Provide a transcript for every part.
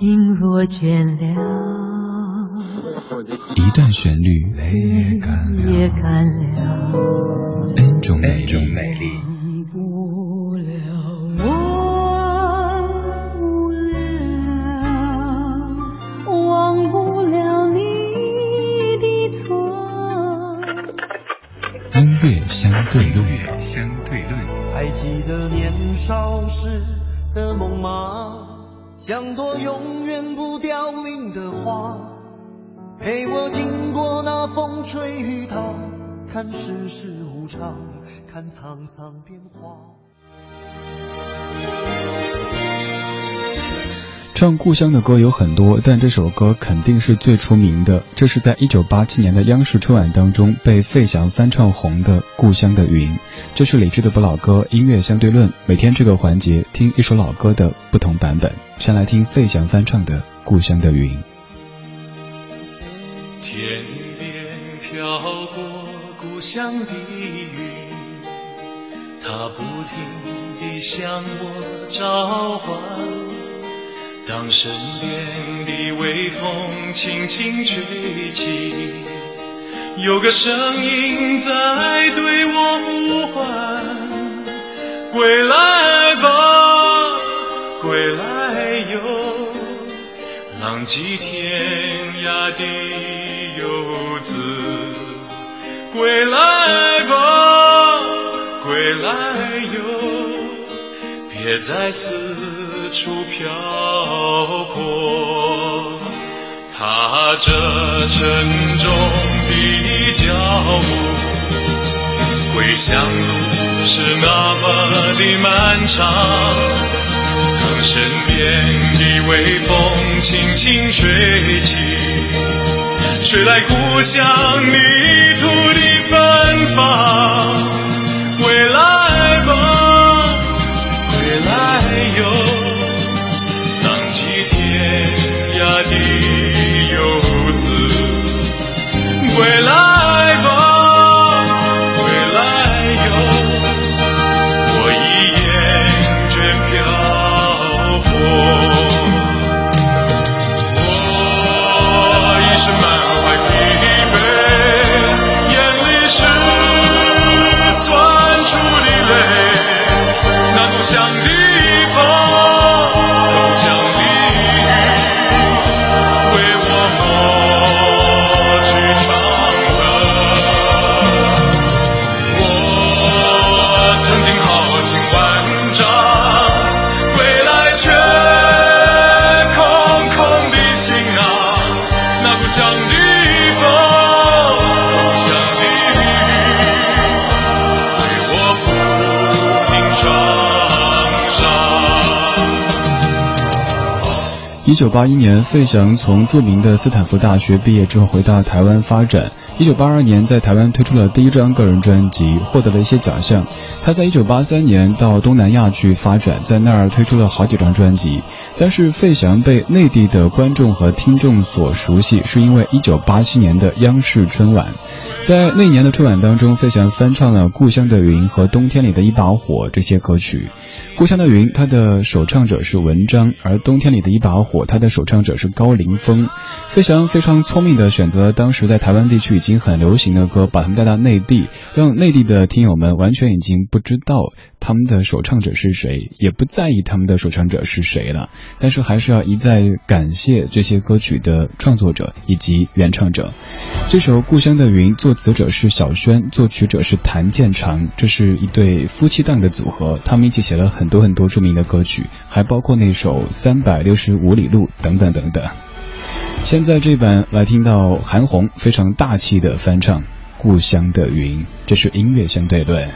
心若倦了，一段旋律，泪也干了，N 种美丽。音乐相对论，相对论。还记得年少时的梦吗？像朵永远不凋零的花，陪我经过那风吹雨打，看世事无常，看沧桑变化。唱故乡的歌有很多，但这首歌肯定是最出名的。这是在一九八七年的央视春晚当中被费翔翻唱红的《故乡的云》。这是理智的不老歌音乐相对论，每天这个环节听一首老歌的不同版本。先来听费翔翻唱的《故乡的云》。天边飘过故乡的云，它不停地向我召唤。当身边的微风轻轻吹起，有个声音在对我呼唤：归来吧，归来哟，浪迹天涯的游子，归来吧，归来哟，别再四。处漂泊，踏着沉重的脚步，归乡路是那么的漫长。当身边的微风轻轻吹起，吹来故乡泥土的芬芳，一九八一年，费翔从著名的斯坦福大学毕业之后，回到台湾发展。一九八二年，在台湾推出了第一张个人专辑，获得了一些奖项。他在一九八三年到东南亚去发展，在那儿推出了好几张专辑。但是费翔被内地的观众和听众所熟悉，是因为一九八七年的央视春晚。在那年的春晚当中，费翔翻唱了《故乡的云》和《冬天里的一把火》这些歌曲。《故乡的云》它的首唱者是文章，而《冬天里的一把火》它的首唱者是高凌风。费翔非常聪明的选择当时在台湾地区已经很流行的歌，把他们带到内地，让内地的听友们完全已经不知道他们的首唱者是谁，也不在意他们的首唱者是谁了。但是还是要一再感谢这些歌曲的创作者以及原唱者。这首《故乡的云》作作词者是小轩，作曲者是谭健常，这是一对夫妻档的组合，他们一起写了很多很多著名的歌曲，还包括那首《三百六十五里路》等等等等。现在这版来听到韩红非常大气的翻唱《故乡的云》，这是音乐相对论。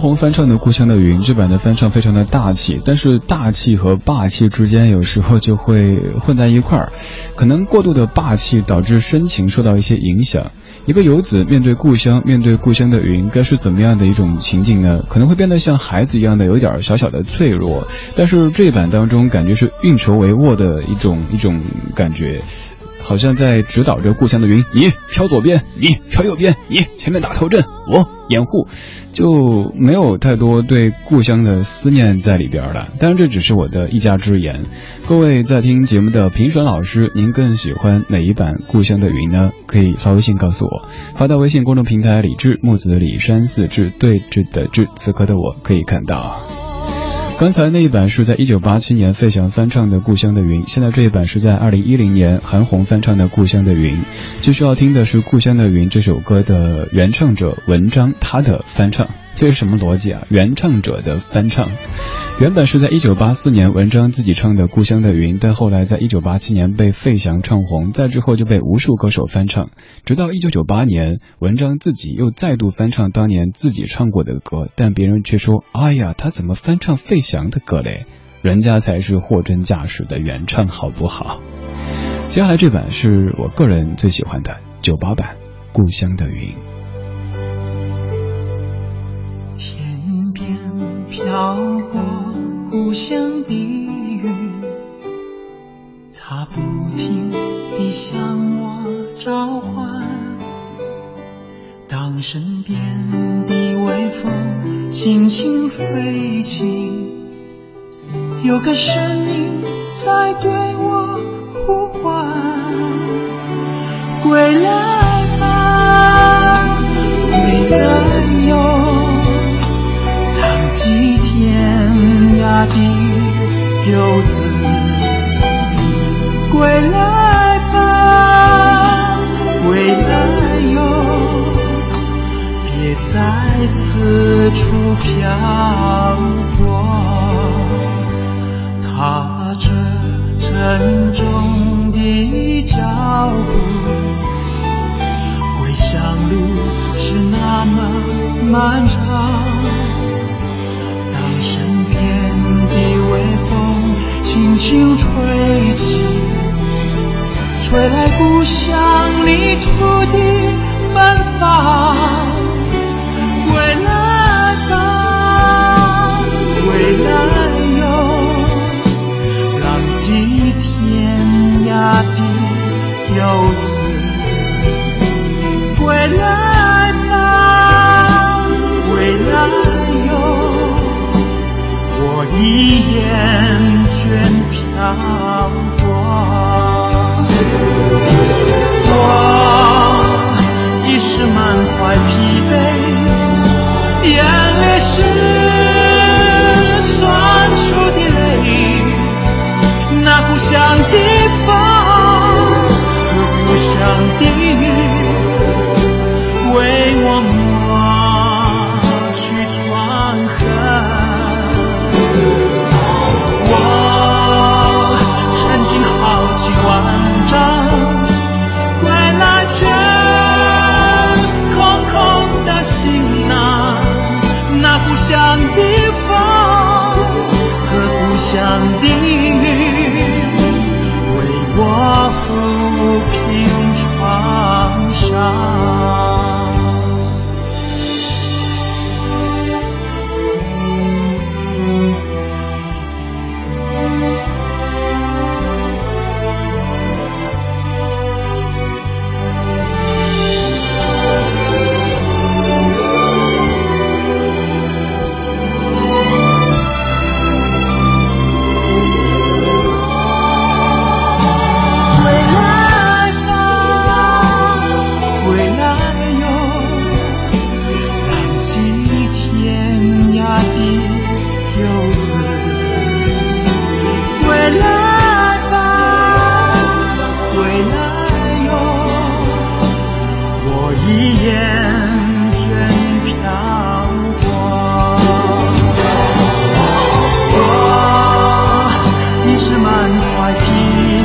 红翻唱的《故乡的云》，这版的翻唱非常的大气，但是大气和霸气之间有时候就会混在一块儿，可能过度的霸气导致深情受到一些影响。一个游子面对故乡，面对故乡的云，该是怎么样的一种情景呢？可能会变得像孩子一样的有点小小的脆弱，但是这一版当中感觉是运筹帷幄的一种一种感觉。好像在指导着故乡的云，你飘左边，你飘右边，你前面打头阵，我掩护，就没有太多对故乡的思念在里边了。当然，这只是我的一家之言。各位在听节目的评审老师，您更喜欢哪一版《故乡的云》呢？可以发微信告诉我，发到微信公众平台“李志木子李山四志对峙的志”，此刻的我可以看到。刚才那一版是在一九八七年费翔翻唱的《故乡的云》，现在这一版是在二零一零年韩红翻唱的《故乡的云》。继续要听的是《故乡的云》这首歌的原唱者文章他的翻唱，这是什么逻辑啊？原唱者的翻唱。原本是在一九八四年文章自己唱的《故乡的云》，但后来在一九八七年被费翔唱红，再之后就被无数歌手翻唱，直到一九九八年，文章自己又再度翻唱当年自己唱过的歌，但别人却说：“哎呀，他怎么翻唱费翔的歌嘞？人家才是货真价实的原唱，好不好？”接下来这版是我个人最喜欢的九八版《故乡的云》。天边飘。故乡的云，它不停地向我召唤。当身边的微风轻轻吹起，有个声音在对我呼唤：归来满怀疲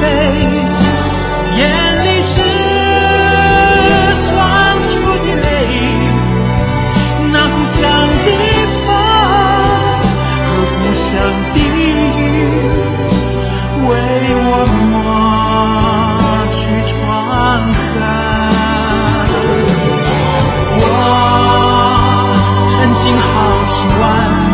惫，眼里是酸楚的泪。那故乡的风和故乡的雨，为我抹去创痕。我曾经好几万。